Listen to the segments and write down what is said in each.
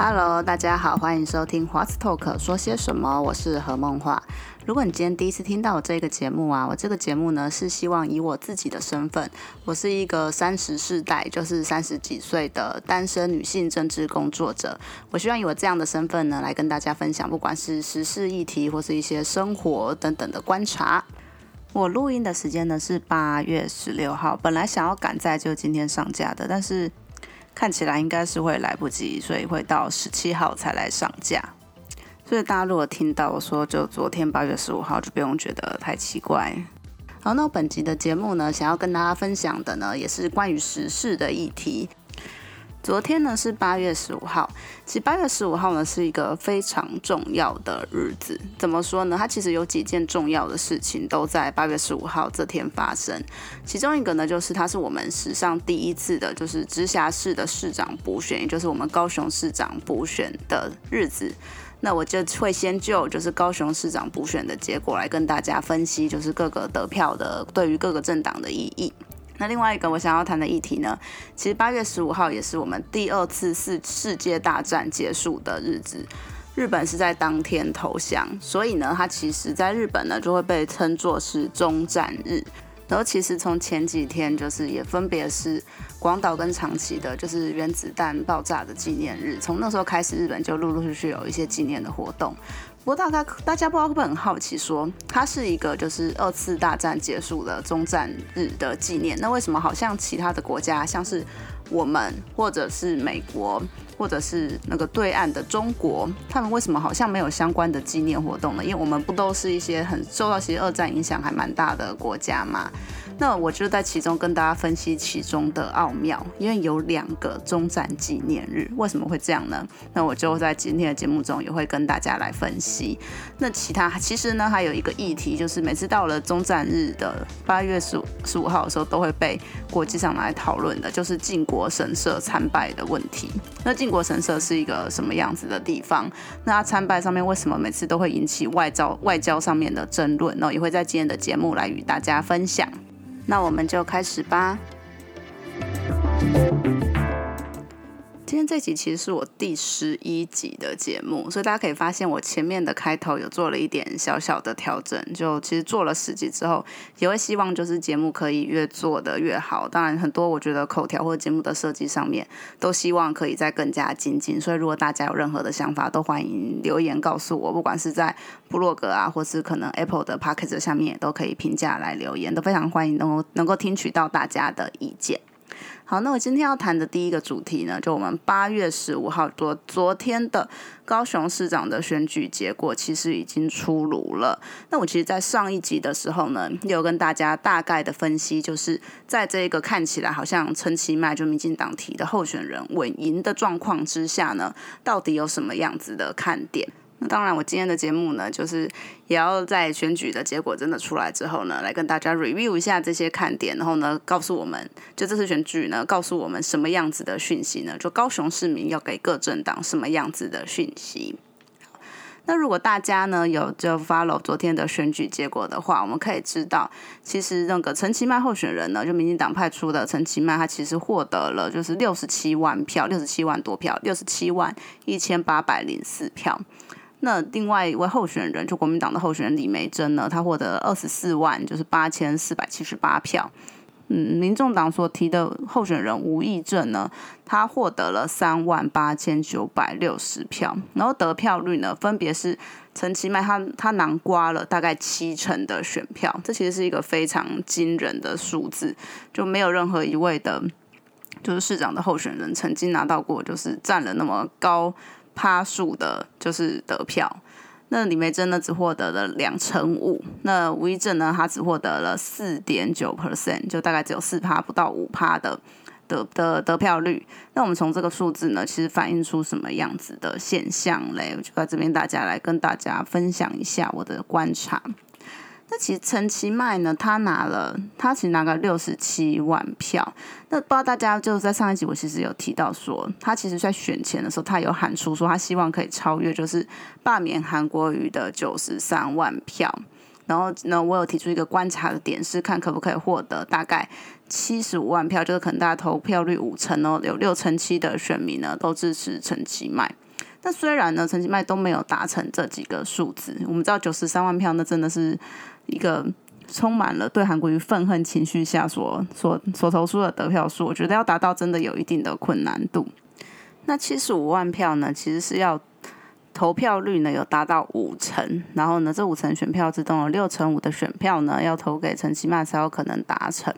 Hello，大家好，欢迎收听 What Talk 说些什么？我是何梦画。如果你今天第一次听到我这个节目啊，我这个节目呢是希望以我自己的身份，我是一个三十世代，就是三十几岁的单身女性政治工作者。我希望以我这样的身份呢，来跟大家分享，不管是时事议题或是一些生活等等的观察。我录音的时间呢是八月十六号，本来想要赶在就今天上架的，但是。看起来应该是会来不及，所以会到十七号才来上架。所以大家如果听到我说就昨天八月十五号，就不用觉得太奇怪。好，那本集的节目呢，想要跟大家分享的呢，也是关于时事的议题。昨天呢是八月十五号，其实八月十五号呢是一个非常重要的日子。怎么说呢？它其实有几件重要的事情都在八月十五号这天发生。其中一个呢，就是它是我们史上第一次的，就是直辖市的市长补选，也就是我们高雄市长补选的日子。那我就会先就就是高雄市长补选的结果来跟大家分析，就是各个得票的对于各个政党的意义。那另外一个我想要谈的议题呢，其实八月十五号也是我们第二次世世界大战结束的日子，日本是在当天投降，所以呢，它其实在日本呢就会被称作是中战日。然后其实从前几天就是也分别是广岛跟长崎的，就是原子弹爆炸的纪念日，从那时候开始，日本就陆陆续续有一些纪念的活动。不过大概大家不知道会不会很好奇，说它是一个就是二次大战结束的终战日的纪念，那为什么好像其他的国家，像是我们或者是美国，或者是那个对岸的中国，他们为什么好像没有相关的纪念活动呢？因为我们不都是一些很受到其实二战影响还蛮大的国家嘛。那我就在其中跟大家分析其中的奥妙，因为有两个中战纪念日，为什么会这样呢？那我就在今天的节目中也会跟大家来分析。那其他其实呢，还有一个议题，就是每次到了中战日的八月十五十五号的时候，都会被国际上来讨论的，就是靖国神社参拜的问题。那靖国神社是一个什么样子的地方？那它参拜上面为什么每次都会引起外交外交上面的争论？呢？也会在今天的节目来与大家分享。那我们就开始吧。今天这集其实是我第十一集的节目，所以大家可以发现我前面的开头有做了一点小小的调整。就其实做了十集之后，也会希望就是节目可以越做的越好。当然，很多我觉得口条或者节目的设计上面，都希望可以再更加精进。所以如果大家有任何的想法，都欢迎留言告诉我，不管是在部落格啊，或是可能 Apple 的 p o c k e t 下面，也都可以评价来留言，都非常欢迎能够能够听取到大家的意见。好，那我今天要谈的第一个主题呢，就我们八月十五号昨昨天的高雄市长的选举结果，其实已经出炉了。那我其实，在上一集的时候呢，有跟大家大概的分析，就是在这个看起来好像陈其迈就民进党提的候选人稳赢的状况之下呢，到底有什么样子的看点？那当然，我今天的节目呢，就是也要在选举的结果真的出来之后呢，来跟大家 review 一下这些看点，然后呢，告诉我们就这次选举呢，告诉我们什么样子的讯息呢？就高雄市民要给各政党什么样子的讯息？那如果大家呢有就 follow 昨天的选举结果的话，我们可以知道，其实那个陈其迈候选人呢，就民进党派出的陈其迈，他其实获得了就是六十七万票，六十七万多票，六十七万一千八百零四票。那另外一位候选人，就国民党的候选人李梅珍呢，他获得二十四万，就是八千四百七十八票。嗯，民众党所提的候选人吴益正呢，他获得了三万八千九百六十票，然后得票率呢，分别是陈其迈他他囊瓜了大概七成的选票，这其实是一个非常惊人的数字，就没有任何一位的，就是市长的候选人曾经拿到过，就是占了那么高。趴数的就是得票，那李梅珍呢只获得了两成五，那吴一正呢他只获得了四点九 percent，就大概只有四趴不到五趴的的的得票率。那我们从这个数字呢，其实反映出什么样子的现象嘞？我就在这边大家来跟大家分享一下我的观察。那其实陈其迈呢，他拿了，他其实拿个六十七万票。那不知道大家就在上一集，我其实有提到说，他其实在选前的时候，他有喊出说，他希望可以超越，就是罢免韩国瑜的九十三万票。然后呢，我有提出一个观察的点，是看可不可以获得大概七十五万票，就是可能大家投票率五成哦，有六成七的选民呢都支持陈其迈。那虽然呢，陈其迈都没有达成这几个数字，我们知道九十三万票，那真的是一个充满了对韩国瑜愤恨情绪下所所所投出的得票数，我觉得要达到真的有一定的困难度。那七十五万票呢，其实是要投票率呢有达到五成，然后呢，这五成选票之中有六成五的选票呢要投给陈其迈才有可能达成。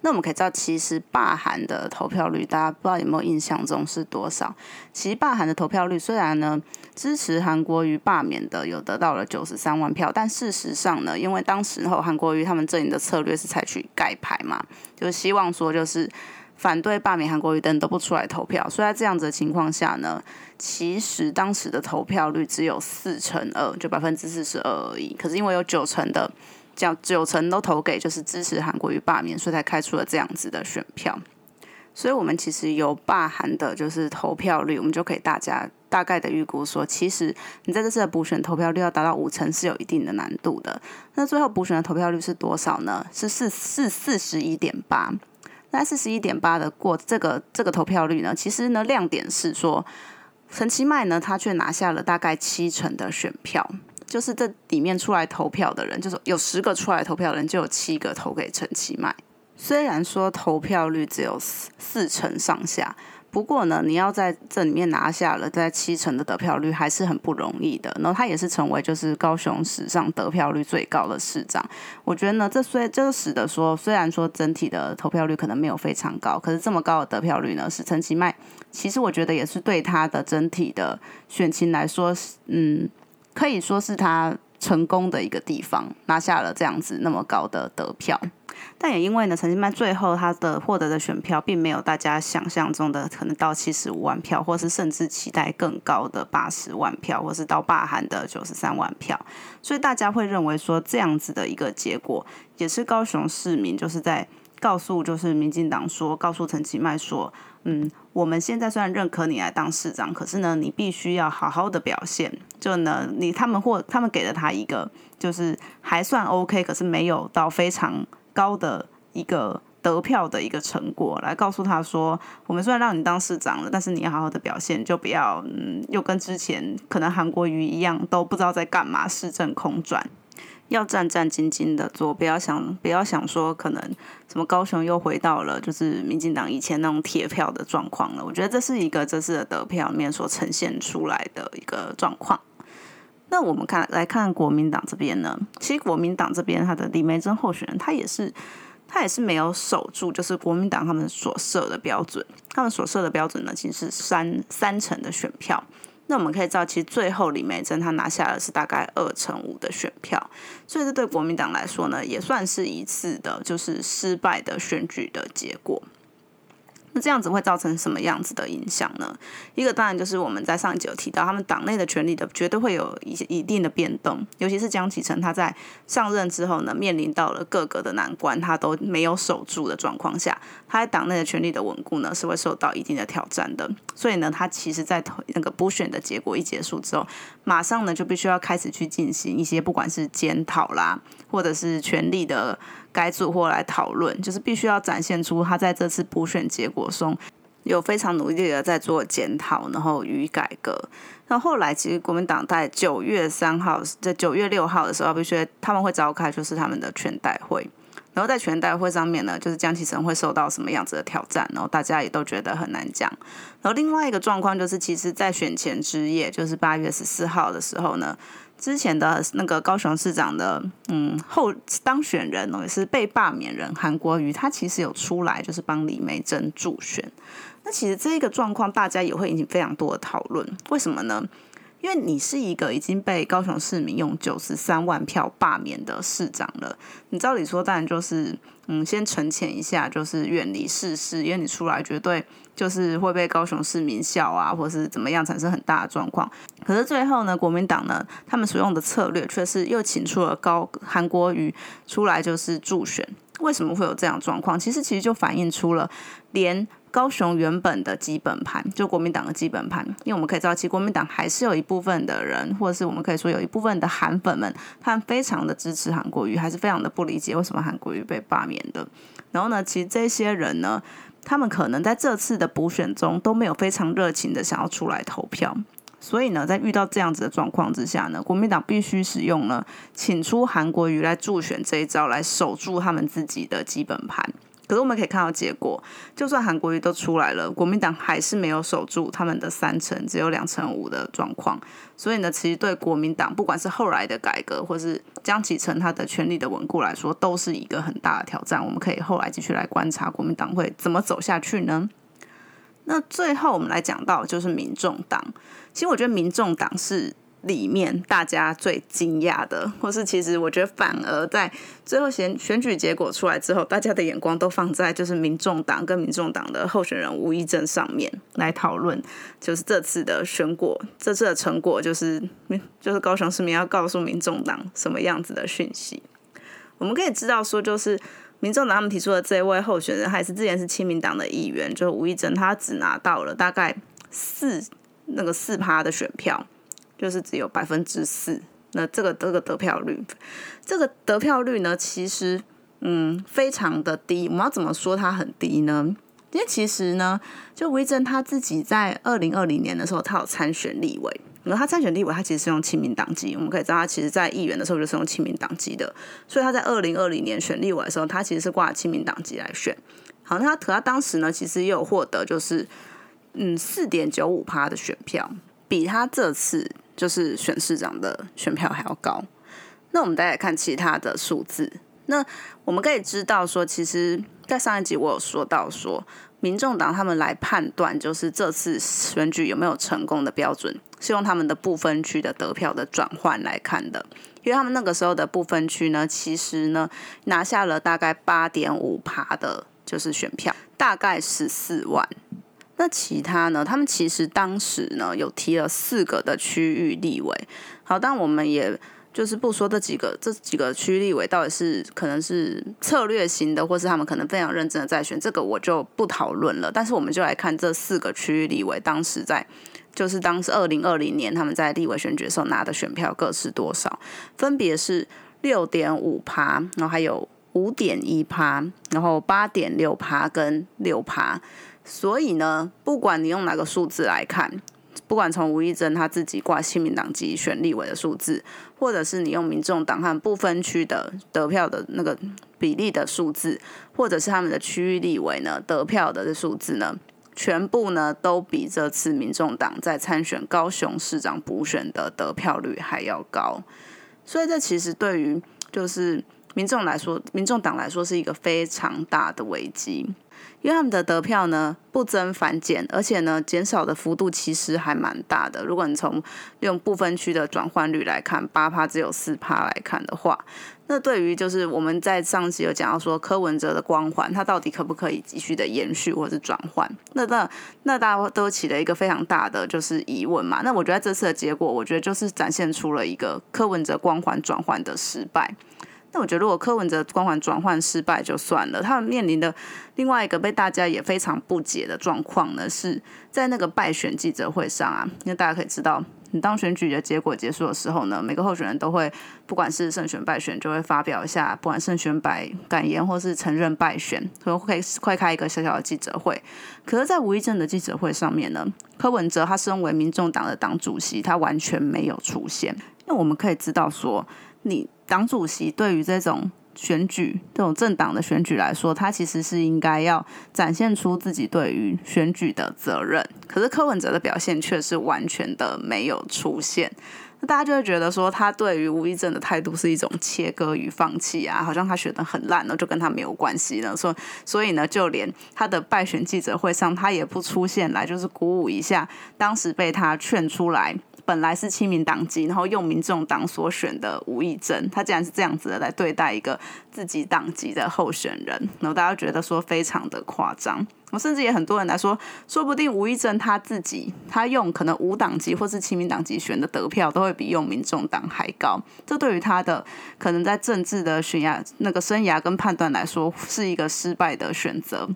那我们可以知道，其实罢韩的投票率，大家不知道有没有印象中是多少？其实罢韩的投票率虽然呢支持韩国瑜罢免的有得到了九十三万票，但事实上呢，因为当时候韩国瑜他们阵营的策略是采取盖牌嘛，就是希望说就是反对罢免韩国瑜的人都不出来投票，所以在这样子的情况下呢，其实当时的投票率只有四成二，就百分之四十二而已。可是因为有九成的。叫九成都投给就是支持韩国瑜罢免，所以才开出了这样子的选票。所以，我们其实有罢韩的，就是投票率，我们就可以大家大概的预估说，其实你在这次的补选投票率要达到五成是有一定的难度的。那最后补选的投票率是多少呢？是四四四十一点八。那四十一点八的过这个这个投票率呢，其实呢亮点是说，陈其迈呢他却拿下了大概七成的选票。就是这里面出来投票的人，就是有十个出来投票的人，就有七个投给陈其迈。虽然说投票率只有四四成上下，不过呢，你要在这里面拿下了在七成的得票率，还是很不容易的。然后他也是成为就是高雄史上得票率最高的市长。我觉得呢，这虽这使得说，虽然说整体的投票率可能没有非常高，可是这么高的得票率呢，是陈其迈。其实我觉得也是对他的整体的选情来说，嗯。可以说是他成功的一个地方，拿下了这样子那么高的得票，但也因为呢，陈其迈最后他的获得的选票，并没有大家想象中的可能到七十五万票，或是甚至期待更高的八十万票，或是到罢韩的九十三万票，所以大家会认为说这样子的一个结果，也是高雄市民就是在告诉就是民进党说，告诉陈其迈说。嗯，我们现在虽然认可你来当市长，可是呢，你必须要好好的表现。就呢，你他们或他们给了他一个，就是还算 OK，可是没有到非常高的一个得票的一个成果，来告诉他说，我们虽然让你当市长了，但是你要好好的表现，就不要嗯，又跟之前可能韩国瑜一样，都不知道在干嘛，市政空转。要战战兢兢的做，不要想不要想说可能什么高雄又回到了就是民进党以前那种铁票的状况了。我觉得这是一个这次的得票面所呈现出来的一个状况。那我们看来看国民党这边呢，其实国民党这边他的李梅珍候选人，他也是他也是没有守住，就是国民党他们所设的标准，他们所设的标准呢，其实是三三成的选票。那我们可以知道，其实最后李梅珍她拿下的是大概二成五的选票，所以这对国民党来说呢，也算是一次的就是失败的选举的结果。那这样子会造成什么样子的影响呢？一个当然就是我们在上一集有提到，他们党内的权力的绝对会有一些一定的变动，尤其是江启臣他在上任之后呢，面临到了各个的难关，他都没有守住的状况下，他在党内的权力的稳固呢，是会受到一定的挑战的。所以呢，他其实在那个补选的结果一结束之后，马上呢就必须要开始去进行一些不管是检讨啦，或者是权力的。该组或来讨论，就是必须要展现出他在这次补选结果中有非常努力的在做检讨，然后予以改革。那后来其实国民党在九月三号，在九月六号的时候，必须他们会召开就是他们的全代会。然后在全代会上面呢，就是江启臣会受到什么样子的挑战，然后大家也都觉得很难讲。然后另外一个状况就是，其实，在选前之夜，就是八月十四号的时候呢。之前的那个高雄市长的嗯后当选人哦，也是被罢免人韩国瑜，他其实有出来就是帮李梅珍助选。那其实这一个状况大家也会引起非常多的讨论，为什么呢？因为你是一个已经被高雄市民用九十三万票罢免的市长了，你照理说当然就是嗯先沉潜一下，就是远离世事，因为你出来绝对就是会被高雄市民笑啊，或是怎么样产生很大的状况。可是最后呢，国民党呢，他们所用的策略却是又请出了高韩国瑜出来就是助选。为什么会有这样状况？其实其实就反映出了连。高雄原本的基本盘，就国民党的基本盘，因为我们可以知道，其实国民党还是有一部分的人，或者是我们可以说有一部分的韩粉们，他们非常的支持韩国瑜，还是非常的不理解为什么韩国瑜被罢免的。然后呢，其实这些人呢，他们可能在这次的补选中都没有非常热情的想要出来投票。所以呢，在遇到这样子的状况之下呢，国民党必须使用了请出韩国瑜来助选这一招来守住他们自己的基本盘。可是我们可以看到结果，就算韩国瑜都出来了，国民党还是没有守住他们的三成，只有两成五的状况。所以呢，其实对国民党，不管是后来的改革，或是江启臣他的权力的稳固来说，都是一个很大的挑战。我们可以后来继续来观察国民党会怎么走下去呢？那最后我们来讲到就是民众党。其实我觉得民众党是里面大家最惊讶的，或是其实我觉得反而在最后选选举结果出来之后，大家的眼光都放在就是民众党跟民众党的候选人吴益政上面来讨论，就是这次的选果，这次的成果就是就是高雄市民要告诉民众党什么样子的讯息。我们可以知道说，就是民众党他们提出的这位候选人，还是之前是亲民党的议员，就是吴益政，他只拿到了大概四。那个四趴的选票，就是只有百分之四。那这个这个得票率，这个得票率呢，其实嗯非常的低。我们要怎么说它很低呢？因为其实呢，就威正他自己在二零二零年的时候，他有参选立委。然后他参选立委，他其实是用亲民党籍。我们可以知道，他其实在议员的时候就是用亲民党籍的。所以他在二零二零年选立委的时候，他其实是挂亲民党籍来选。好，那他可他当时呢，其实也有获得就是。嗯，四点九五趴的选票，比他这次就是选市长的选票还要高。那我们再来看其他的数字。那我们可以知道说，其实，在上一集我有说到说，民众党他们来判断就是这次选举有没有成功的标准，是用他们的不分区的得票的转换来看的。因为他们那个时候的不分区呢，其实呢拿下了大概八点五趴的，就是选票，大概十四万。那其他呢？他们其实当时呢有提了四个的区域立委，好，但我们也就是不说这几个这几个区立委到底是可能是策略型的，或是他们可能非常认真的在选，这个我就不讨论了。但是我们就来看这四个区域立委当时在，就是当时二零二零年他们在立委选举的时候拿的选票各是多少，分别是六点五趴，然后还有五点一趴，然后八点六趴跟六趴。所以呢，不管你用哪个数字来看，不管从吴益珍他自己挂亲民党籍选立委的数字，或者是你用民众党和不分区的得票的那个比例的数字，或者是他们的区域立委呢得票的数字呢，全部呢都比这次民众党在参选高雄市长补选的得票率还要高。所以这其实对于就是民众来说，民众党来说是一个非常大的危机。因为他们的得票呢不增反减，而且呢减少的幅度其实还蛮大的。如果你从用部分区的转换率来看，八趴只有四趴来看的话，那对于就是我们在上期有讲到说柯文哲的光环，它到底可不可以继续的延续或是转换？那那那大家都起了一个非常大的就是疑问嘛。那我觉得这次的结果，我觉得就是展现出了一个柯文哲光环转换的失败。那我觉得，如果柯文哲光环转换失败就算了，他们面临的另外一个被大家也非常不解的状况呢，是在那个败选记者会上啊。因为大家可以知道，你当选举的结果结束的时候呢，每个候选人都会，不管是胜选败选，就会发表一下不管胜选败感言，或是承认败选，所以会快开一个小小的记者会。可是，在吴一正的记者会上面呢，柯文哲他身为民众党的党主席，他完全没有出现。那我们可以知道说，你。党主席对于这种选举、这种政党的选举来说，他其实是应该要展现出自己对于选举的责任。可是柯文哲的表现却是完全的没有出现，大家就会觉得说，他对于吴益政的态度是一种切割与放弃啊，好像他选的很烂呢，就跟他没有关系了。说所以呢，就连他的败选记者会上，他也不出现来，就是鼓舞一下当时被他劝出来。本来是亲民党籍，然后用民众党所选的吴益珍，他竟然是这样子的来对待一个自己党籍的候选人，然后大家觉得说非常的夸张。我甚至也很多人来说，说不定吴益珍他自己，他用可能无党籍或是亲民党籍选的得票，都会比用民众党还高。这对于他的可能在政治的选涯那个生涯跟判断来说，是一个失败的选择。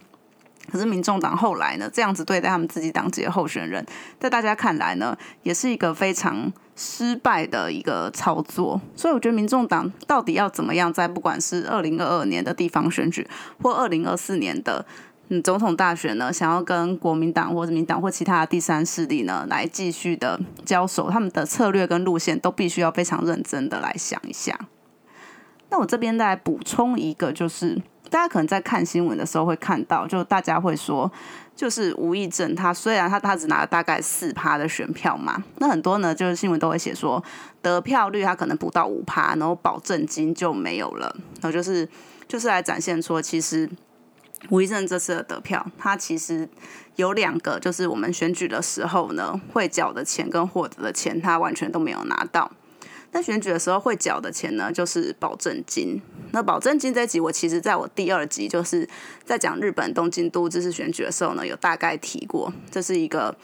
可是民众党后来呢，这样子对待他们自己党籍的候选人，在大家看来呢，也是一个非常失败的一个操作。所以我觉得民众党到底要怎么样，在不管是二零二二年的地方选举，或二零二四年的嗯总统大选呢，想要跟国民党或者民党或其他的第三势力呢来继续的交手，他们的策略跟路线都必须要非常认真的来想一下。那我这边再补充一个，就是大家可能在看新闻的时候会看到，就大家会说，就是吴益政他虽然他他只拿了大概四趴的选票嘛，那很多呢就是新闻都会写说得票率他可能不到五趴，然后保证金就没有了，然后就是就是来展现说其实。吴益政这次的得票，他其实有两个，就是我们选举的时候呢，会缴的钱跟获得的钱，他完全都没有拿到。那选举的时候会缴的钱呢，就是保证金。那保证金这集，我其实在我第二集就是在讲日本东京都知事选举的时候呢，有大概提过，这是一个。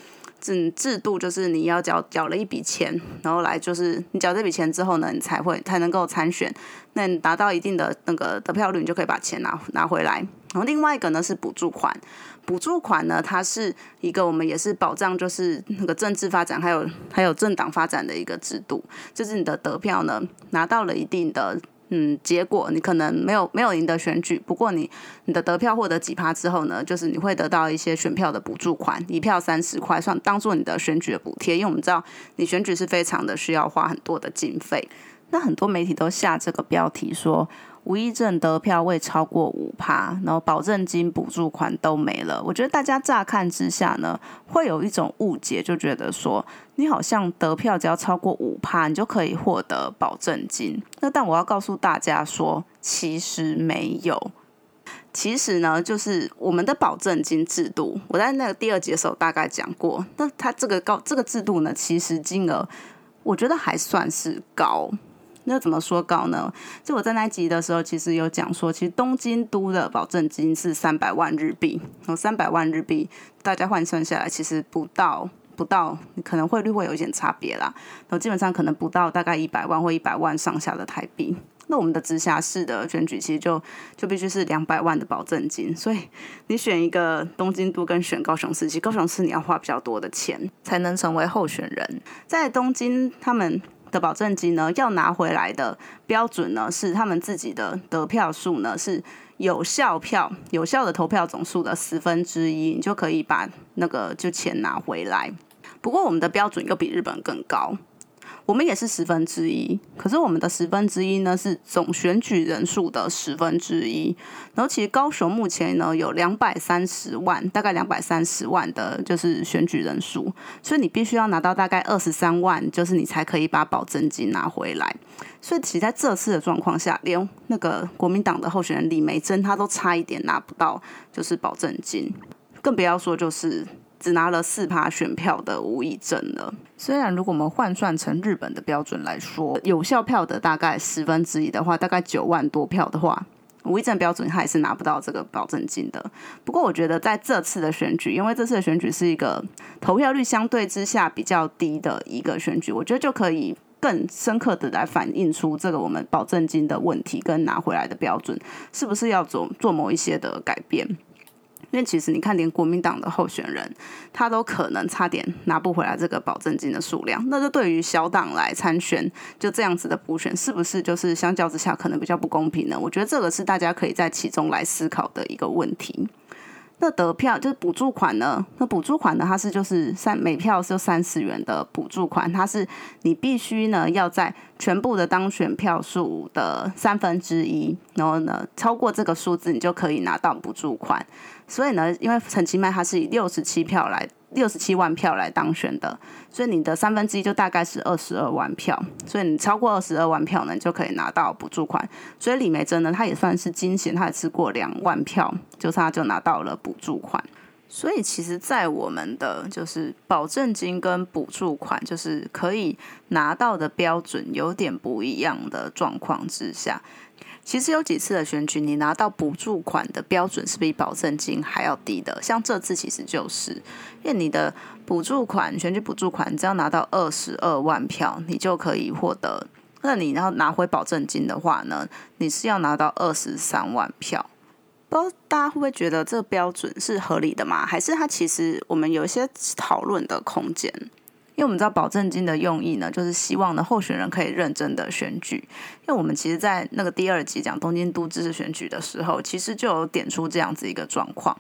制制度就是你要缴缴了一笔钱，然后来就是你缴这笔钱之后呢，你才会才能够参选。那你达到一定的那个得票率，你就可以把钱拿拿回来。然后另外一个呢是补助款，补助款呢它是一个我们也是保障就是那个政治发展还有还有政党发展的一个制度，就是你的得票呢拿到了一定的。嗯，结果你可能没有没有赢得选举，不过你你的得票获得几趴之后呢，就是你会得到一些选票的补助款，一票三十块，算当做你的选举的补贴。因为我们知道你选举是非常的需要花很多的经费，那很多媒体都下这个标题说。无一证得票未超过五趴，然后保证金、补助款都没了。我觉得大家乍看之下呢，会有一种误解，就觉得说你好像得票只要超过五趴，你就可以获得保证金。那但我要告诉大家说，其实没有。其实呢，就是我们的保证金制度，我在那个第二节的时候大概讲过。那它这个高这个制度呢，其实金额我觉得还算是高。那怎么说高呢？就我在那集的时候，其实有讲说，其实东京都的保证金是三百万日币，然后三百万日币，大家换算下来，其实不到不到，可能汇率会有一点差别啦。然后基本上可能不到大概一百万或一百万上下的台币。那我们的直辖市的选举其实就就必须是两百万的保证金，所以你选一个东京都跟选高雄市，其实高雄市你要花比较多的钱才能成为候选人。在东京，他们。的保证金呢，要拿回来的标准呢，是他们自己的得票数呢，是有效票、有效的投票总数的十分之一，你就可以把那个就钱拿回来。不过我们的标准又比日本更高。我们也是十分之一，可是我们的十分之一呢是总选举人数的十分之一。然后其实高雄目前呢有两百三十万，大概两百三十万的就是选举人数，所以你必须要拿到大概二十三万，就是你才可以把保证金拿回来。所以其实在这次的状况下，连那个国民党的候选人李梅珍，他都差一点拿不到就是保证金，更不要说就是。只拿了四趴选票的无意政了。虽然如果我们换算成日本的标准来说，有效票的大概十分之一的话，大概九万多票的话，吴益政标准他也是拿不到这个保证金的。不过我觉得在这次的选举，因为这次的选举是一个投票率相对之下比较低的一个选举，我觉得就可以更深刻的来反映出这个我们保证金的问题跟拿回来的标准是不是要做做某一些的改变。因为其实你看，连国民党的候选人，他都可能差点拿不回来这个保证金的数量。那这对于小党来参选，就这样子的补选，是不是就是相较之下可能比较不公平呢？我觉得这个是大家可以在其中来思考的一个问题。那得票就是补助款呢？那补助款呢？它是就是三每票是三十元的补助款，它是你必须呢要在全部的当选票数的三分之一，然后呢超过这个数字，你就可以拿到补助款。所以呢，因为陈其迈他是以六十七票来。六十七万票来当选的，所以你的三分之一就大概是二十二万票，所以你超过二十二万票呢，你就可以拿到补助款。所以李梅珍呢，她也算是惊险，她也吃过两万票，就是她就拿到了补助款。所以其实，在我们的就是保证金跟补助款，就是可以拿到的标准有点不一样的状况之下。其实有几次的选举，你拿到补助款的标准是比保证金还要低的。像这次其实就是，因为你的补助款选举补助款只要拿到二十二万票，你就可以获得。那你然后拿回保证金的话呢，你是要拿到二十三万票。不知道大家会不会觉得这个标准是合理的吗？还是它其实我们有一些讨论的空间？因为我们知道保证金的用意呢，就是希望呢候选人可以认真的选举。因为我们其实，在那个第二集讲东京都知事选举的时候，其实就有点出这样子一个状况，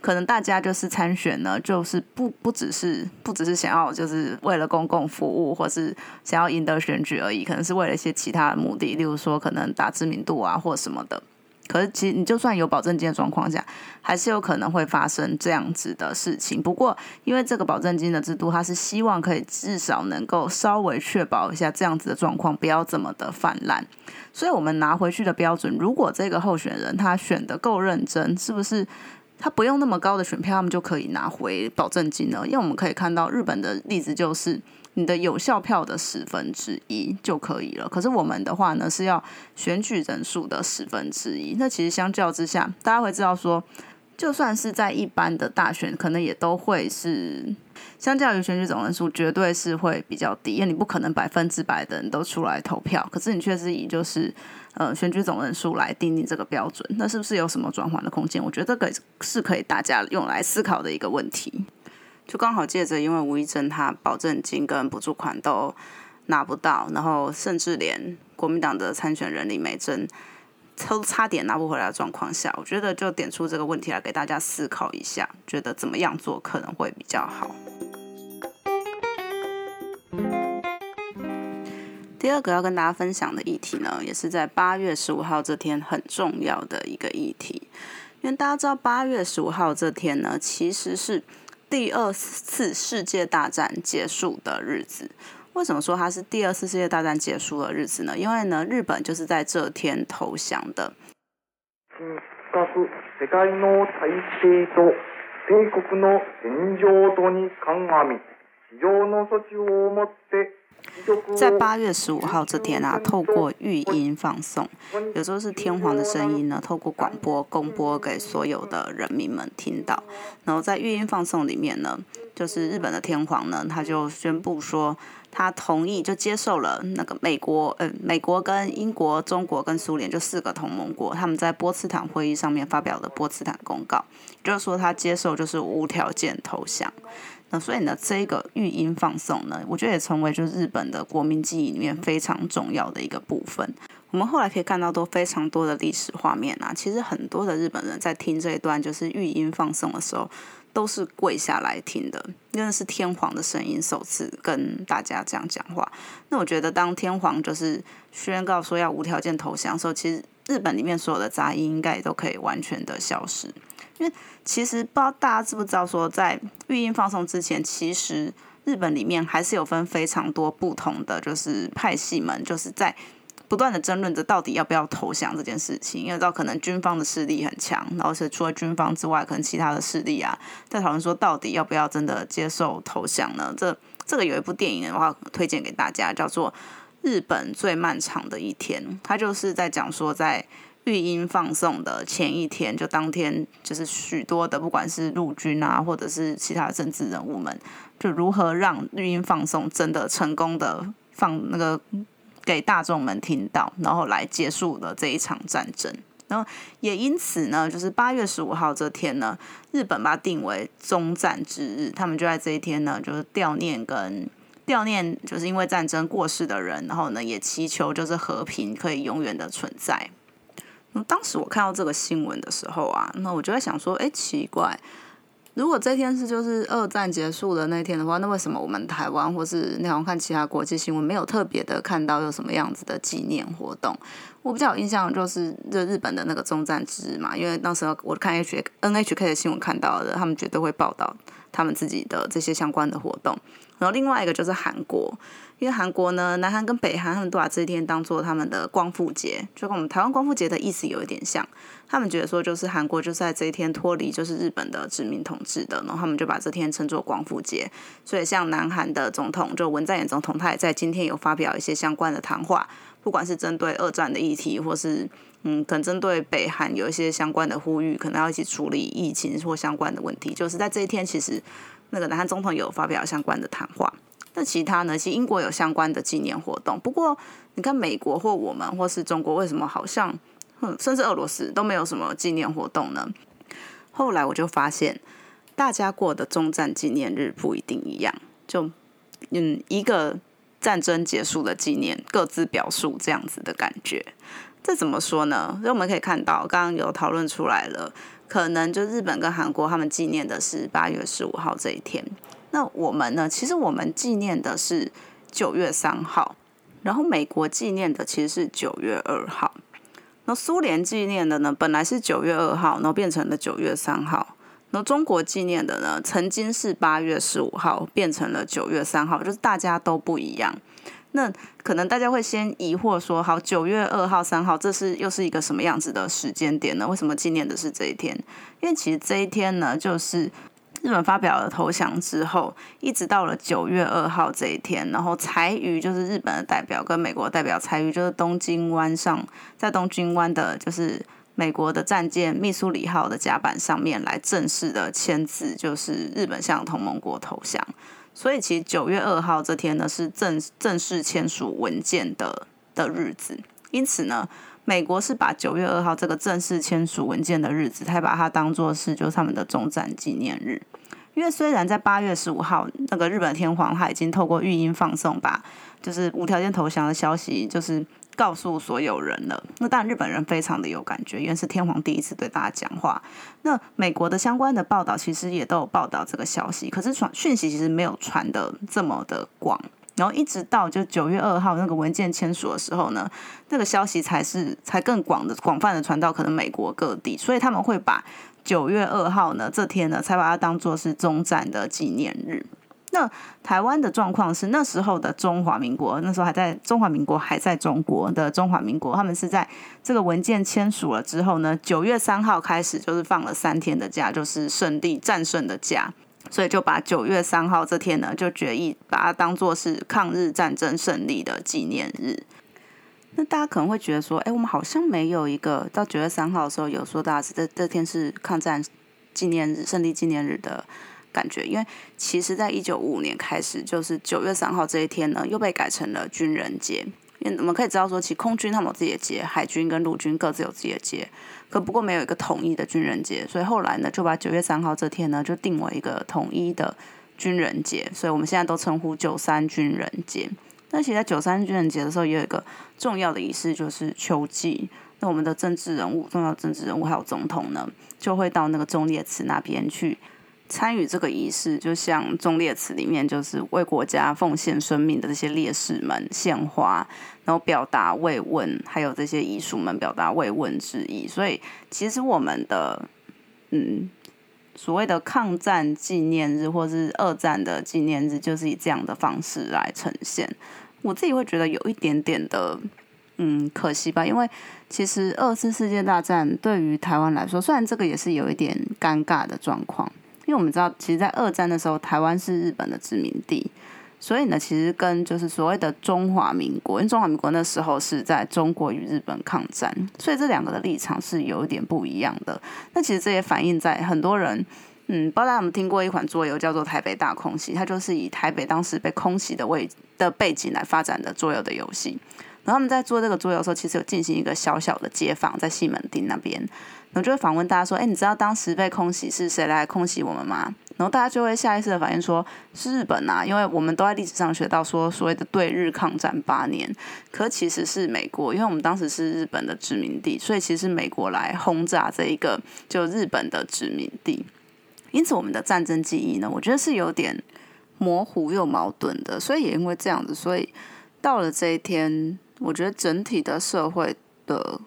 可能大家就是参选呢，就是不不只是不只是想要就是为了公共服务，或是想要赢得选举而已，可能是为了一些其他的目的，例如说可能打知名度啊或什么的。可是，其实你就算有保证金的状况下，还是有可能会发生这样子的事情。不过，因为这个保证金的制度，它是希望可以至少能够稍微确保一下这样子的状况不要这么的泛滥。所以，我们拿回去的标准，如果这个候选人他选的够认真，是不是他不用那么高的选票，他们就可以拿回保证金呢？因为我们可以看到日本的例子就是。你的有效票的十分之一就可以了。可是我们的话呢，是要选举人数的十分之一。那其实相较之下，大家会知道说，就算是在一般的大选，可能也都会是相较于选举总人数，绝对是会比较低。因为你不可能百分之百的人都出来投票，可是你却是以就是呃选举总人数来定定这个标准，那是不是有什么转换的空间？我觉得这个是可以大家用来思考的一个问题。就刚好借着，因为吴一珍他保证金跟补助款都拿不到，然后甚至连国民党的参选人李美珍都差点拿不回来的状况下，我觉得就点出这个问题来给大家思考一下，觉得怎么样做可能会比较好。第二个要跟大家分享的议题呢，也是在八月十五号这天很重要的一个议题，因为大家知道八月十五号这天呢，其实是。第二次世界大战结束的日子，为什么说它是第二次世界大战结束的日子呢？因为呢，日本就是在这天投降的。在八月十五号这天啊，透过语音放送，有时候是天皇的声音呢，透过广播公播给所有的人民们听到。然后在语音放送里面呢，就是日本的天皇呢，他就宣布说，他同意就接受了那个美国，呃，美国跟英国、中国跟苏联就四个同盟国，他们在波茨坦会议上面发表的波茨坦公告，就是说他接受就是无条件投降。那所以呢，这个育音放送呢，我觉得也成为就是日本的国民记忆里面非常重要的一个部分。我们后来可以看到都非常多的历史画面啊，其实很多的日本人在听这一段就是育音放送的时候，都是跪下来听的，因为是天皇的声音首次跟大家这样讲话。那我觉得当天皇就是宣告说要无条件投降的时候，其实日本里面所有的杂音应该也都可以完全的消失。因为其实不知道大家知不知道，说在育音放松之前，其实日本里面还是有分非常多不同的，就是派系们，就是在不断的争论着到底要不要投降这件事情。因为知道可能军方的势力很强，然后是除了军方之外，可能其他的势力啊，在讨论说到底要不要真的接受投降呢？这这个有一部电影的话，推荐给大家，叫做《日本最漫长的一天》，他就是在讲说在。育音放送的前一天，就当天，就是许多的，不管是陆军啊，或者是其他政治人物们，就如何让育音放送真的成功的放那个给大众们听到，然后来结束了这一场战争。然后也因此呢，就是八月十五号这天呢，日本把它定为终战之日，他们就在这一天呢，就是悼念跟悼念，就是因为战争过世的人，然后呢，也祈求就是和平可以永远的存在。那当时我看到这个新闻的时候啊，那我就在想说，哎，奇怪，如果这天是就是二战结束的那天的话，那为什么我们台湾或是那我看其他国际新闻没有特别的看到有什么样子的纪念活动？我比较有印象就是这日本的那个中战之日嘛，因为当时我看 H N H K 的新闻看到的，他们绝对会报道他们自己的这些相关的活动。然后另外一个就是韩国。因为韩国呢，南韩跟北韩他们都把这一天当做他们的光复节，就跟我们台湾光复节的意思有一点像。他们觉得说，就是韩国就是在这一天脱离就是日本的殖民统治的，然后他们就把这天称作光复节。所以像南韩的总统就文在寅总统，他也在今天有发表一些相关的谈话，不管是针对二战的议题，或是嗯，可能针对北韩有一些相关的呼吁，可能要一起处理疫情或相关的问题。就是在这一天，其实那个南韩总统有发表相关的谈话。那其他呢？其实英国有相关的纪念活动，不过你看美国或我们或是中国，为什么好像，甚至俄罗斯都没有什么纪念活动呢？后来我就发现，大家过的中战纪念日不一定一样。就嗯一个战争结束的纪念，各自表述这样子的感觉。这怎么说呢？所以我们可以看到，刚刚有讨论出来了，可能就日本跟韩国他们纪念的是八月十五号这一天。那我们呢？其实我们纪念的是九月三号，然后美国纪念的其实是九月二号。那苏联纪念的呢，本来是九月二号，然后变成了九月三号。那中国纪念的呢，曾经是八月十五号，变成了九月三号，就是大家都不一样。那可能大家会先疑惑说，好，九月二号、三号，这是又是一个什么样子的时间点呢？为什么纪念的是这一天？因为其实这一天呢，就是日本发表了投降之后，一直到了九月二号这一天，然后柴鱼就是日本的代表跟美国代表柴鱼，就是东京湾上，在东京湾的，就是美国的战舰密苏里号的甲板上面来正式的签字，就是日本向同盟国投降。所以其实九月二号这天呢是正正式签署文件的的日子，因此呢，美国是把九月二号这个正式签署文件的日子，他把它当做是就是他们的中战纪念日。因为虽然在八月十五号，那个日本天皇他已经透过语音放送，把就是无条件投降的消息，就是。告诉所有人了，那当然日本人非常的有感觉，因为是天皇第一次对大家讲话。那美国的相关的报道其实也都有报道这个消息，可是传讯息其实没有传的这么的广。然后一直到就九月二号那个文件签署的时候呢，那个消息才是才更广的广泛的传到可能美国各地，所以他们会把九月二号呢这天呢才把它当做是中战的纪念日。那台湾的状况是，那时候的中华民国，那时候还在中华民国还在中国的中华民国，他们是在这个文件签署了之后呢，九月三号开始就是放了三天的假，就是胜利战胜的假，所以就把九月三号这天呢，就决议把它当做是抗日战争胜利的纪念日。那大家可能会觉得说，哎，我们好像没有一个到九月三号的时候有说大家这这天是抗战纪念日、胜利纪念日的。感觉，因为其实，在一九五五年开始，就是九月三号这一天呢，又被改成了军人节。因为我们可以知道说，其实空军他们有自己的节，海军跟陆军各自有自己的节，可不过没有一个统一的军人节。所以后来呢，就把九月三号这天呢，就定为一个统一的军人节。所以我们现在都称呼九三军人节。那其实，在九三军人节的时候，也有一个重要的仪式，就是秋季。那我们的政治人物、重要政治人物还有总统呢，就会到那个忠烈祠那边去。参与这个仪式，就像忠烈祠里面，就是为国家奉献生命的这些烈士们献花，然后表达慰问，还有这些遗属们表达慰问之意。所以，其实我们的嗯所谓的抗战纪念日，或是二战的纪念日，就是以这样的方式来呈现。我自己会觉得有一点点的嗯可惜吧，因为其实二次世界大战对于台湾来说，虽然这个也是有一点尴尬的状况。因为我们知道，其实，在二战的时候，台湾是日本的殖民地，所以呢，其实跟就是所谓的中华民国，因为中华民国那时候是在中国与日本抗战，所以这两个的立场是有一点不一样的。那其实这也反映在很多人，嗯，不知道大家有没有听过一款桌游叫做《台北大空袭》，它就是以台北当时被空袭的位的背景来发展的桌游的游戏。然后他们在做这个桌游的时候，其实有进行一个小小的街访，在西门町那边。然后就会访问大家说：“哎，你知道当时被空袭是谁来空袭我们吗？”然后大家就会下意识的反应说：“是日本啊，因为我们都在历史上学到说所谓的对日抗战八年，可其实是美国，因为我们当时是日本的殖民地，所以其实美国来轰炸这一个就日本的殖民地。因此，我们的战争记忆呢，我觉得是有点模糊又矛盾的。所以也因为这样子，所以到了这一天，我觉得整体的社会的。”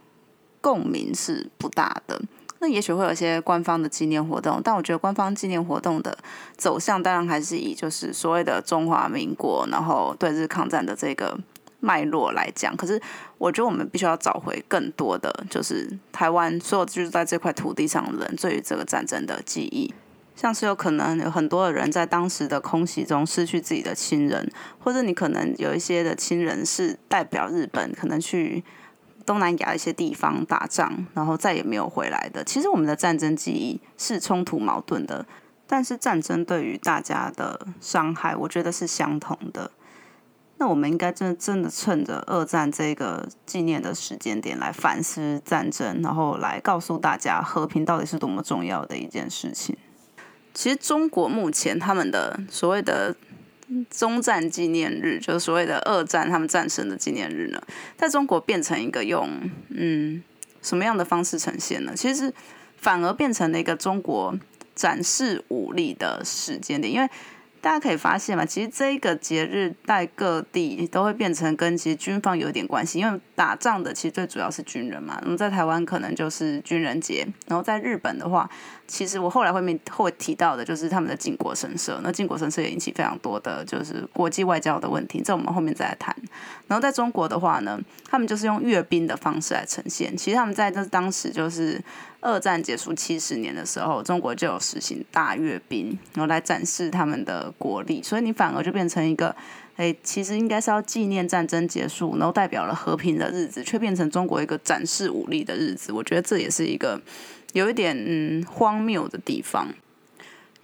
共鸣是不大的，那也许会有一些官方的纪念活动，但我觉得官方纪念活动的走向当然还是以就是所谓的中华民国，然后对日抗战的这个脉络来讲。可是我觉得我们必须要找回更多的，就是台湾所有居住在这块土地上的人对于这个战争的记忆，像是有可能有很多的人在当时的空袭中失去自己的亲人，或者你可能有一些的亲人是代表日本，可能去。东南亚一些地方打仗，然后再也没有回来的。其实我们的战争记忆是冲突矛盾的，但是战争对于大家的伤害，我觉得是相同的。那我们应该真真的趁着二战这个纪念的时间点来反思战争，然后来告诉大家和平到底是多么重要的一件事情。其实中国目前他们的所谓的中战纪念日，就是所谓的二战他们战胜的纪念日呢，在中国变成一个用嗯什么样的方式呈现呢？其实反而变成了一个中国展示武力的时间点，因为。大家可以发现嘛，其实这个节日在各地都会变成跟其实军方有点关系，因为打仗的其实最主要是军人嘛。那么在台湾可能就是军人节，然后在日本的话，其实我后来会面会提到的就是他们的靖国神社。那靖国神社也引起非常多的就是国际外交的问题，这我们后面再来谈。然后在中国的话呢，他们就是用阅兵的方式来呈现。其实他们在这当时就是二战结束七十年的时候，中国就有实行大阅兵，然后来展示他们的国力。所以你反而就变成一个，哎，其实应该是要纪念战争结束，然后代表了和平的日子，却变成中国一个展示武力的日子。我觉得这也是一个有一点嗯荒谬的地方。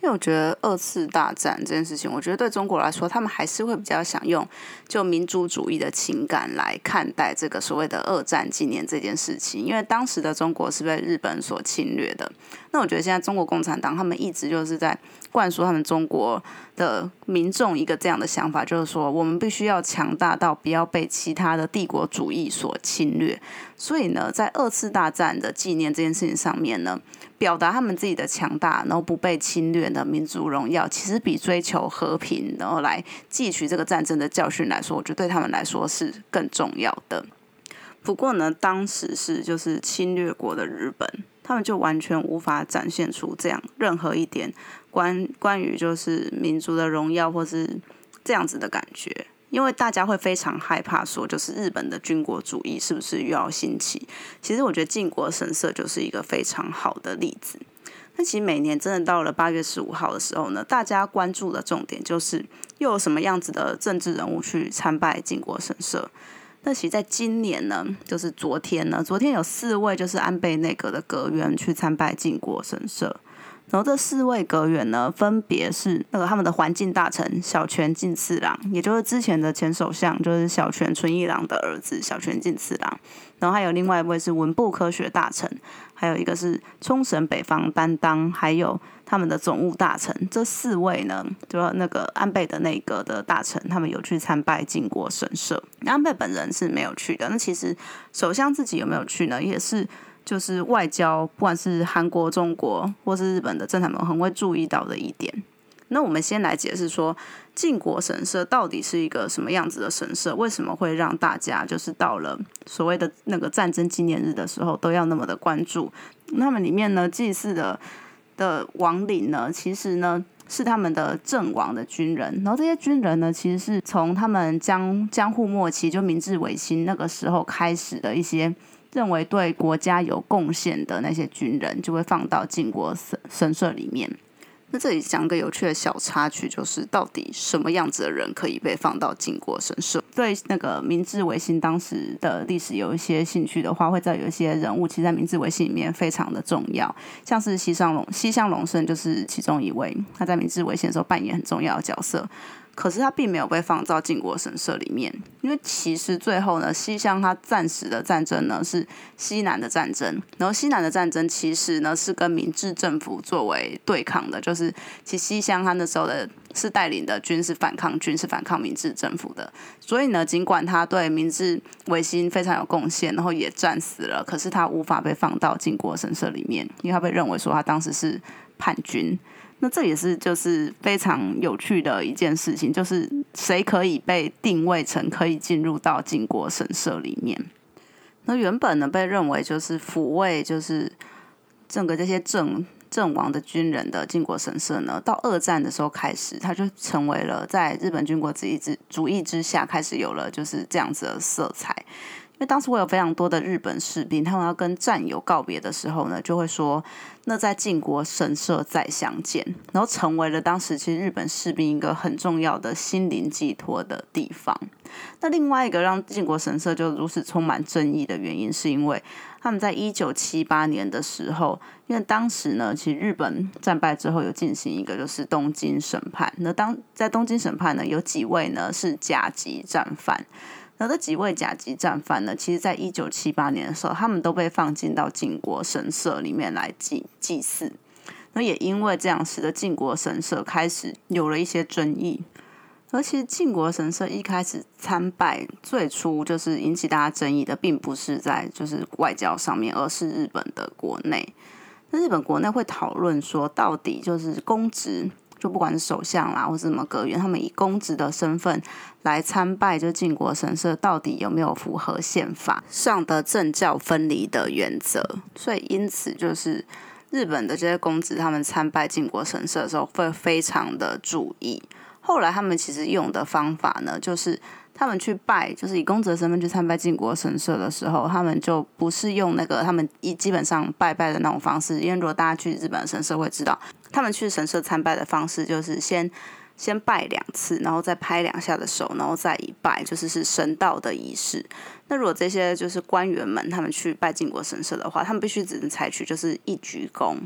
因为我觉得二次大战这件事情，我觉得对中国来说，他们还是会比较想用就民族主义的情感来看待这个所谓的二战纪念这件事情。因为当时的中国是被日本所侵略的，那我觉得现在中国共产党他们一直就是在灌输他们中国的民众一个这样的想法，就是说我们必须要强大到不要被其他的帝国主义所侵略。所以呢，在二次大战的纪念这件事情上面呢。表达他们自己的强大，然后不被侵略的民族荣耀，其实比追求和平，然后来汲取这个战争的教训来说，我觉得对他们来说是更重要的。不过呢，当时是就是侵略国的日本，他们就完全无法展现出这样任何一点关关于就是民族的荣耀或是这样子的感觉。因为大家会非常害怕，说就是日本的军国主义是不是又要兴起？其实我觉得靖国神社就是一个非常好的例子。那其实每年真的到了八月十五号的时候呢，大家关注的重点就是又有什么样子的政治人物去参拜靖国神社。那其实在今年呢，就是昨天呢，昨天有四位就是安倍内阁的阁员去参拜靖国神社。然后这四位阁员呢，分别是那个他们的环境大臣小泉进次郎，也就是之前的前首相，就是小泉纯一郎的儿子小泉进次郎。然后还有另外一位是文部科学大臣，还有一个是冲绳北方担当，还有他们的总务大臣。这四位呢，就那个安倍的内阁的大臣，他们有去参拜靖国神社。安倍本人是没有去的。那其实首相自己有没有去呢？也是。就是外交，不管是韩国、中国或是日本的政坛们很会注意到的一点。那我们先来解释说，靖国神社到底是一个什么样子的神社？为什么会让大家就是到了所谓的那个战争纪念日的时候都要那么的关注？那么里面呢，祭祀的的亡灵呢，其实呢是他们的阵亡的军人。然后这些军人呢，其实是从他们江江户末期就明治维新那个时候开始的一些。认为对国家有贡献的那些军人，就会放到靖国神神社里面。那这里讲个有趣的小插曲，就是到底什么样子的人可以被放到靖国神社？对那个明治维新当时的历史有一些兴趣的话，会在有一些人物，其实在明治维新里面非常的重要，像是西上龙西乡隆盛就是其中一位，他在明治维新的时候扮演很重要的角色。可是他并没有被放到靖国神社里面，因为其实最后呢，西乡他暂时的战争呢是西南的战争，然后西南的战争其实呢是跟明治政府作为对抗的，就是其实西乡他那时候的是带领的军是反抗军，是反抗明治政府的，所以呢，尽管他对明治维新非常有贡献，然后也战死了，可是他无法被放到靖国神社里面，因为他被认为说他当时是叛军。那这也是就是非常有趣的一件事情，就是谁可以被定位成可以进入到靖国神社里面？那原本呢被认为就是抚慰就是整个这些阵阵亡的军人的靖国神社呢，到二战的时候开始，它就成为了在日本军国主义之主义之下开始有了就是这样子的色彩。因为当时我有非常多的日本士兵，他们要跟战友告别的时候呢，就会说：“那在靖国神社再相见。”然后成为了当时其实日本士兵一个很重要的心灵寄托的地方。那另外一个让靖国神社就如此充满争议的原因，是因为他们在一九七八年的时候，因为当时呢，其实日本战败之后有进行一个就是东京审判。那当在东京审判呢，有几位呢是甲级战犯。那这几位甲级战犯呢？其实，在一九七八年的时候，他们都被放进到靖国神社里面来祭祭祀。那也因为这样，使得靖国神社开始有了一些争议。而且靖国神社一开始参拜，最初就是引起大家争议的，并不是在就是外交上面，而是日本的国内。那日本国内会讨论说，到底就是公职，就不管是首相啦，或者什么阁员，他们以公职的身份来参拜，就靖国神社，到底有没有符合宪法上的政教分离的原则？所以因此就是日本的这些公职，他们参拜靖国神社的时候，会非常的注意。后来他们其实用的方法呢，就是他们去拜，就是以公职身份去参拜靖国神社的时候，他们就不是用那个他们一基本上拜拜的那种方式。因为如果大家去日本神社会知道，他们去神社参拜的方式就是先先拜两次，然后再拍两下的手，然后再一拜，就是是神道的仪式。那如果这些就是官员们他们去拜靖国神社的话，他们必须只能采取就是一鞠躬。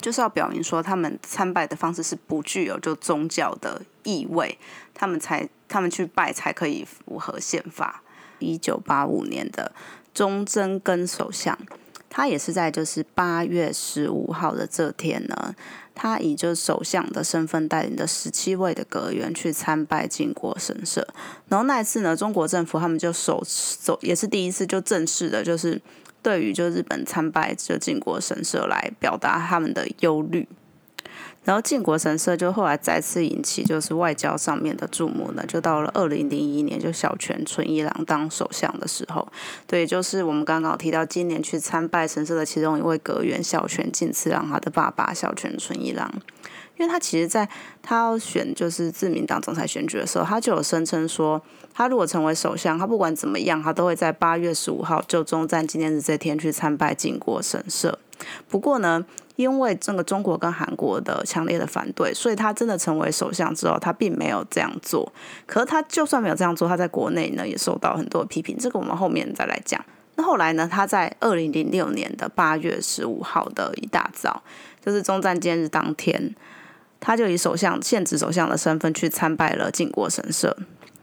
就是要表明说，他们参拜的方式是不具有就宗教的意味，他们才他们去拜才可以符合宪法。一九八五年的中贞根首相，他也是在就是八月十五号的这天呢，他以就首相的身份带领的十七位的阁员去参拜靖国神社。然后那一次呢，中国政府他们就首首也是第一次就正式的，就是。对于就日本参拜就靖国神社来表达他们的忧虑，然后靖国神社就后来再次引起就是外交上面的注目呢，就到了二零零一年，就小泉纯一郎当首相的时候，对，就是我们刚刚提到今年去参拜神社的其中一位阁员小泉进次郎，他的爸爸小泉纯一郎。因为他其实，在他要选就是自民党总裁选举的时候，他就有声称说，他如果成为首相，他不管怎么样，他都会在八月十五号就中战纪念日这天去参拜靖国神社。不过呢，因为这个中国跟韩国的强烈的反对，所以他真的成为首相之后，他并没有这样做。可是他就算没有这样做，他在国内呢也受到很多批评。这个我们后面再来讲。那后来呢，他在二零零六年的八月十五号的一大早，就是中战纪念日当天。他就以首相现职首相的身份去参拜了靖国神社，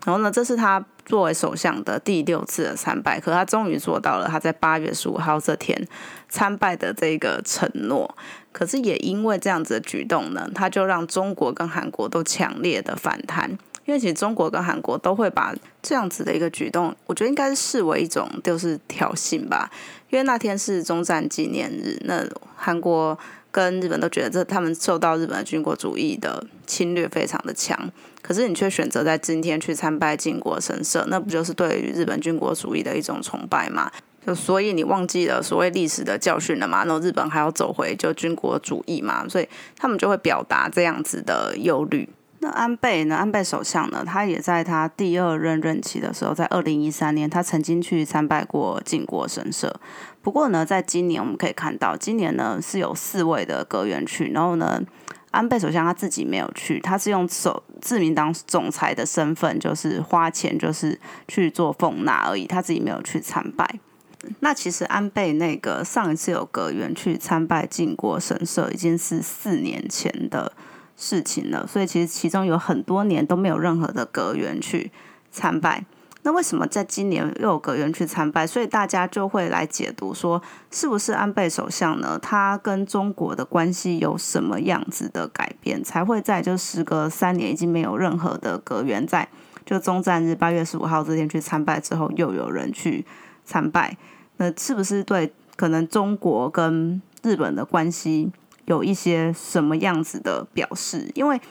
然后呢，这是他作为首相的第六次的参拜，可他终于做到了他在八月十五号这天参拜的这个承诺。可是也因为这样子的举动呢，他就让中国跟韩国都强烈的反弹，因为其实中国跟韩国都会把这样子的一个举动，我觉得应该是视为一种就是挑衅吧，因为那天是中战纪念日，那韩国。跟日本都觉得这他们受到日本的军国主义的侵略非常的强，可是你却选择在今天去参拜靖国神社，那不就是对于日本军国主义的一种崇拜吗？就所以你忘记了所谓历史的教训了嘛？然后日本还要走回就军国主义嘛？所以他们就会表达这样子的忧虑。那安倍呢？安倍首相呢？他也在他第二任任期的时候，在二零一三年，他曾经去参拜过靖国神社。不过呢，在今年我们可以看到，今年呢是有四位的阁员去，然后呢，安倍首相他自己没有去，他是用首自民党总裁的身份，就是花钱就是去做奉纳而已，他自己没有去参拜。那其实安倍那个上一次有阁员去参拜靖国神社，已经是四年前的。事情了，所以其实其中有很多年都没有任何的阁员去参拜。那为什么在今年又有阁员去参拜？所以大家就会来解读说，是不是安倍首相呢？他跟中国的关系有什么样子的改变，才会在就时隔三年已经没有任何的阁员在就中战日八月十五号这天去参拜之后，又有人去参拜？那是不是对可能中国跟日本的关系？有一些什么样子的表示？因为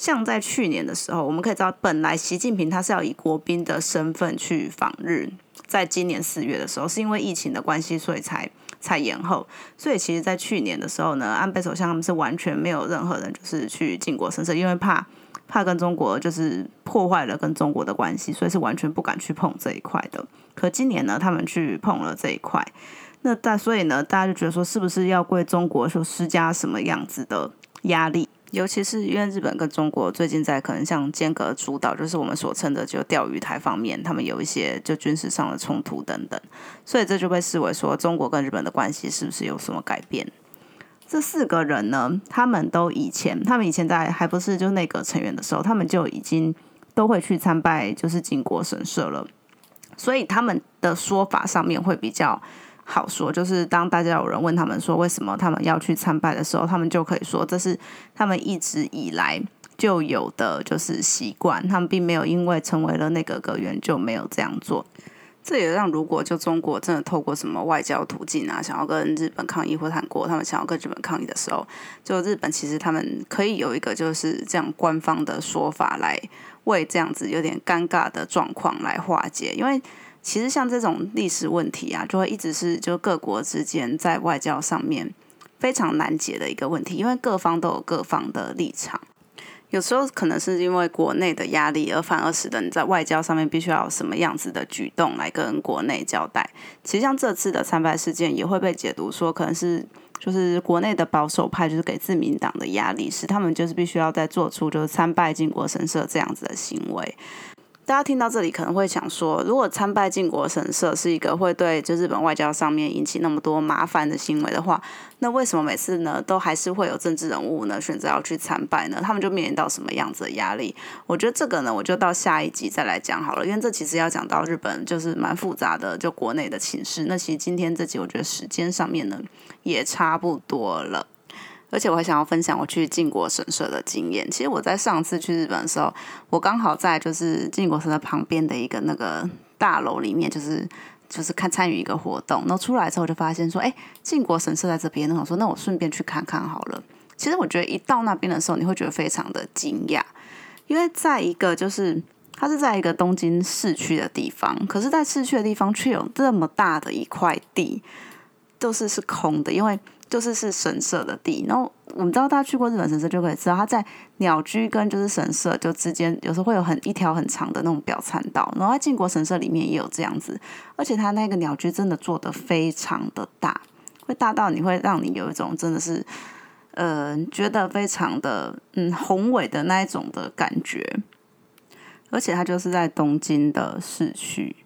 像在去年的时候，我们可以知道，本来习近平他是要以国宾的身份去访日，在今年四月的时候，是因为疫情的关系，所以才才延后。所以其实，在去年的时候呢，安倍首相他们是完全没有任何人就是去靖国神社，因为怕怕跟中国就是破坏了跟中国的关系，所以是完全不敢去碰这一块的。可今年呢，他们去碰了这一块。那大所以呢，大家就觉得说，是不是要对中国说施加什么样子的压力？尤其是因为日本跟中国最近在可能像间隔主导，就是我们所称的就钓鱼台方面，他们有一些就军事上的冲突等等，所以这就被视为说中国跟日本的关系是不是有什么改变？这四个人呢，他们都以前，他们以前在还不是就内阁成员的时候，他们就已经都会去参拜就是靖国神社了，所以他们的说法上面会比较。好说，就是当大家有人问他们说为什么他们要去参拜的时候，他们就可以说这是他们一直以来就有的就是习惯，他们并没有因为成为了内阁阁员就没有这样做。这也让如果就中国真的透过什么外交途径啊，想要跟日本抗议或韩国他们想要跟日本抗议的时候，就日本其实他们可以有一个就是这样官方的说法来为这样子有点尴尬的状况来化解，因为其实像这种历史问题啊，就会一直是就各国之间在外交上面非常难解的一个问题，因为各方都有各方的立场。有时候可能是因为国内的压力，而反而使得你在外交上面必须要有什么样子的举动来跟国内交代。其实像这次的参拜事件，也会被解读说，可能是就是国内的保守派就是给自民党的压力，使他们就是必须要再做出就是参拜靖国神社这样子的行为。大家听到这里可能会想说，如果参拜靖国神社是一个会对就日本外交上面引起那么多麻烦的行为的话，那为什么每次呢都还是会有政治人物呢选择要去参拜呢？他们就面临到什么样子的压力？我觉得这个呢，我就到下一集再来讲好了，因为这其实要讲到日本就是蛮复杂的，就国内的情势。那其实今天这集我觉得时间上面呢也差不多了。而且我还想要分享我去靖国神社的经验。其实我在上次去日本的时候，我刚好在就是靖国神社旁边的一个那个大楼里面，就是就是看参与一个活动。然后出来之后就发现说，哎，靖国神社在这边。那我说，那我顺便去看看好了。其实我觉得一到那边的时候，你会觉得非常的惊讶，因为在一个就是它是在一个东京市区的地方，可是在市区的地方却有这么大的一块地，都是是空的，因为。就是是神社的地，然后我们知道大家去过日本神社就可以知道，它在鸟居跟就是神社就之间有时候会有很一条很长的那种表参道，然后在靖国神社里面也有这样子，而且它那个鸟居真的做的非常的大，会大到你会让你有一种真的是呃觉得非常的嗯宏伟的那一种的感觉，而且它就是在东京的市区，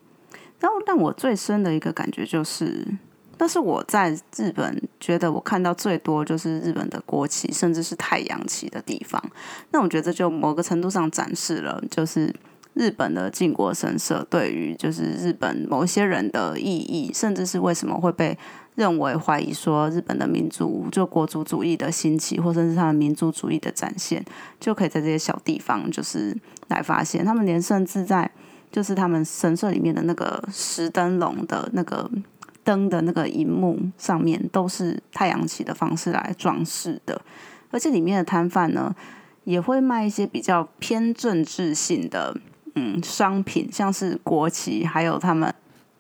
然后让我最深的一个感觉就是。但是我在日本觉得我看到最多就是日本的国旗，甚至是太阳旗的地方。那我觉得就某个程度上展示了，就是日本的靖国神社对于就是日本某些人的意义，甚至是为什么会被认为怀疑说日本的民族就国族主义的兴起，或甚至他的民族主义的展现，就可以在这些小地方就是来发现。他们连甚至在就是他们神社里面的那个石灯笼的那个。灯的那个荧幕上面都是太阳旗的方式来装饰的，而且里面的摊贩呢也会卖一些比较偏政治性的嗯商品，像是国旗，还有他们。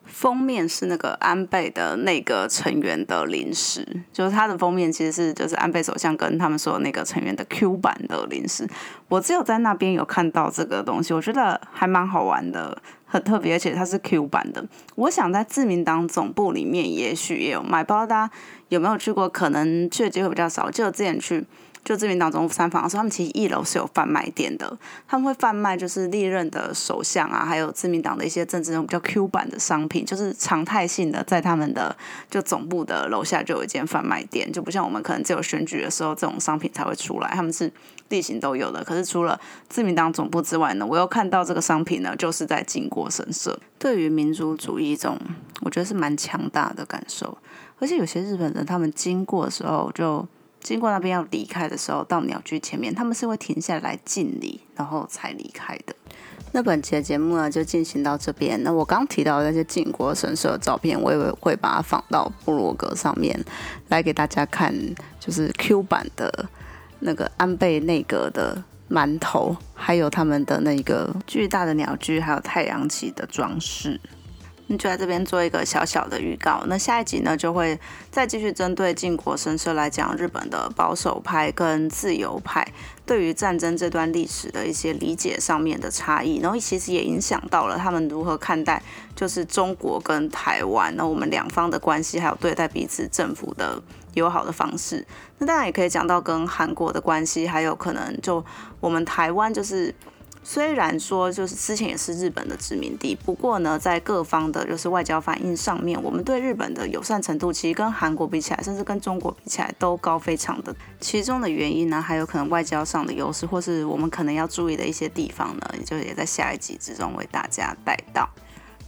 封面是那个安倍的那个成员的零食，就是它的封面其实是就是安倍首相跟他们说那个成员的 Q 版的零食。我只有在那边有看到这个东西，我觉得还蛮好玩的，很特别，而且它是 Q 版的。我想在自民党总部里面也许也有卖，不知道大家有没有去过？可能去的机会比较少，就之前去。就自民党总部参访的时候，他们其实一楼是有贩卖店的，他们会贩卖就是历任的首相啊，还有自民党的一些政治人物比较 Q 版的商品，就是常态性的在他们的就总部的楼下就有一间贩卖店，就不像我们可能只有选举的时候这种商品才会出来，他们是地形都有的。可是除了自民党总部之外呢，我又看到这个商品呢，就是在靖国神社。对于民族主义一种，我觉得是蛮强大的感受，而且有些日本人他们经过的时候就。经过那边要离开的时候，到鸟居前面，他们是会停下来敬礼，然后才离开的。那本期的节目呢，就进行到这边。那我刚提到那些靖国神社的照片，我也会把它放到部落格上面来给大家看，就是 Q 版的那个安倍内阁的馒头，还有他们的那个巨大的鸟居，还有太阳旗的装饰。那就在这边做一个小小的预告，那下一集呢就会再继续针对靖国神社来讲日本的保守派跟自由派对于战争这段历史的一些理解上面的差异，然后其实也影响到了他们如何看待就是中国跟台湾，那我们两方的关系，还有对待彼此政府的友好的方式。那当然也可以讲到跟韩国的关系，还有可能就我们台湾就是。虽然说就是之前也是日本的殖民地，不过呢，在各方的就是外交反应上面，我们对日本的友善程度其实跟韩国比起来，甚至跟中国比起来都高非常的。其中的原因呢，还有可能外交上的优势，或是我们可能要注意的一些地方呢，也就也在下一集之中为大家带到。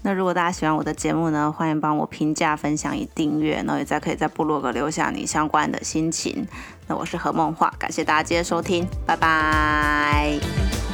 那如果大家喜欢我的节目呢，欢迎帮我评价、分享、与订阅，然后也再可以在部落格留下你相关的心情。那我是何梦画，感谢大家今天收听，拜拜。